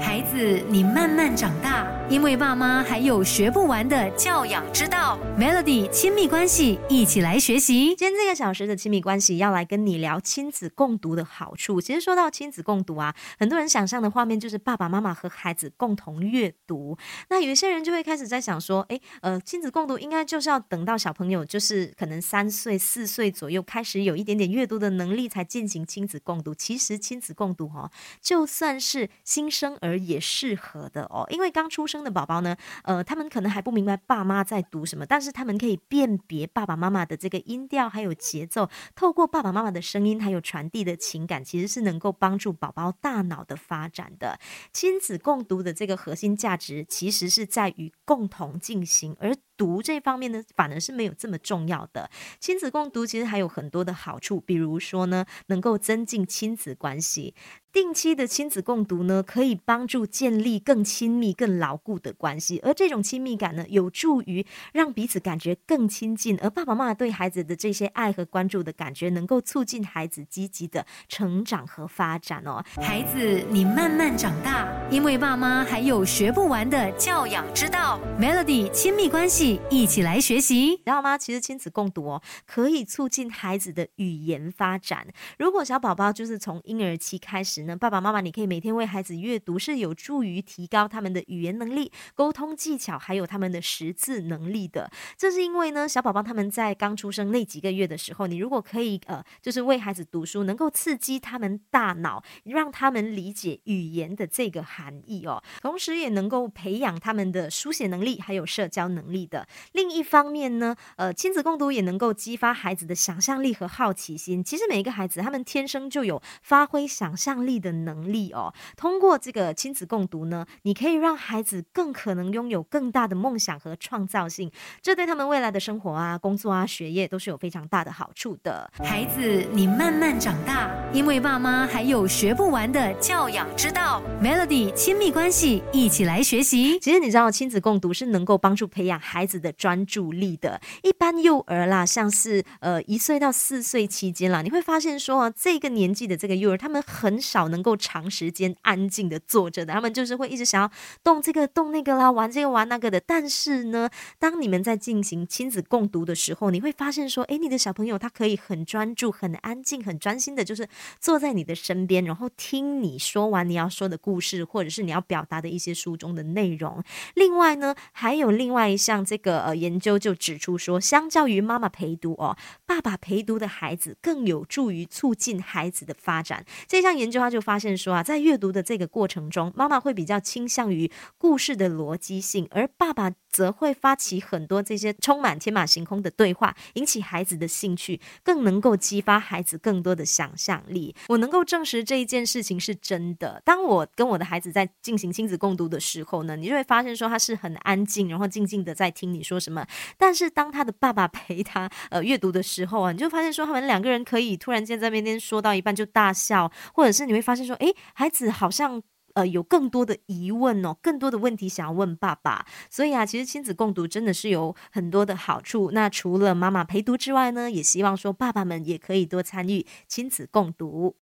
孩子，你慢慢长大，因为爸妈还有学不完的教养之道。Melody 亲密关系，一起来学习。今天这个小时的亲密关系，要来跟你聊亲子共读的好处。其实说到亲子共读啊，很多人想象的画面就是爸爸妈妈和孩子共同阅读。那有一些人就会开始在想说，诶，呃，亲子共读应该就是要等到小朋友就是可能三岁、四岁左右开始有一点点阅读的能力才进行亲子共读。其实亲子共读哈，就算是新生。而也适合的哦，因为刚出生的宝宝呢，呃，他们可能还不明白爸妈在读什么，但是他们可以辨别爸爸妈妈的这个音调还有节奏，透过爸爸妈妈的声音还有传递的情感，其实是能够帮助宝宝大脑的发展的。亲子共读的这个核心价值，其实是在于共同进行，而读这方面呢，反而是没有这么重要的。亲子共读其实还有很多的好处，比如说呢，能够增进亲子关系。定期的亲子共读呢，可以帮助建立更亲密、更牢固的关系，而这种亲密感呢，有助于让彼此感觉更亲近。而爸爸妈妈对孩子的这些爱和关注的感觉，能够促进孩子积极的成长和发展哦。孩子，你慢慢长大，因为爸妈还有学不完的教养之道。Melody 亲密关系，一起来学习，知道吗？其实亲子共读哦，可以促进孩子的语言发展。如果小宝宝就是从婴儿期开始呢。爸爸妈妈，你可以每天为孩子阅读，是有助于提高他们的语言能力、沟通技巧，还有他们的识字能力的。这是因为呢，小宝宝他们在刚出生那几个月的时候，你如果可以呃，就是为孩子读书，能够刺激他们大脑，让他们理解语言的这个含义哦，同时也能够培养他们的书写能力，还有社交能力的。另一方面呢，呃，亲子共读也能够激发孩子的想象力和好奇心。其实每一个孩子，他们天生就有发挥想象力。的能力哦，通过这个亲子共读呢，你可以让孩子更可能拥有更大的梦想和创造性，这对他们未来的生活啊、工作啊、学业都是有非常大的好处的。孩子，你慢慢长大，因为爸妈还有学不完的教养之道。Melody 亲密关系，一起来学习。其实你知道，亲子共读是能够帮助培养孩孩子的专注力的。一般幼儿啦，像是呃一岁到四岁期间啦，你会发现说啊，这个年纪的这个幼儿，他们很少。能够长时间安静的坐着的，他们就是会一直想要动这个动那个啦，玩这个玩那个的。但是呢，当你们在进行亲子共读的时候，你会发现说，诶，你的小朋友他可以很专注、很安静、很专心的，就是坐在你的身边，然后听你说完你要说的故事，或者是你要表达的一些书中的内容。另外呢，还有另外一项这个呃研究就指出说，相较于妈妈陪读哦，爸爸陪读的孩子更有助于促进孩子的发展。这项研究他就发现说啊，在阅读的这个过程中，妈妈会比较倾向于故事的逻辑性，而爸爸则会发起很多这些充满天马行空的对话，引起孩子的兴趣，更能够激发孩子更多的想象力。我能够证实这一件事情是真的。当我跟我的孩子在进行亲子共读的时候呢，你就会发现说他是很安静，然后静静的在听你说什么。但是当他的爸爸陪他呃阅读的时候啊，你就发现说他们两个人可以突然间在那边说到一半就大笑，或者是你会。发现说，哎，孩子好像呃有更多的疑问哦，更多的问题想要问爸爸。所以啊，其实亲子共读真的是有很多的好处。那除了妈妈陪读之外呢，也希望说爸爸们也可以多参与亲子共读。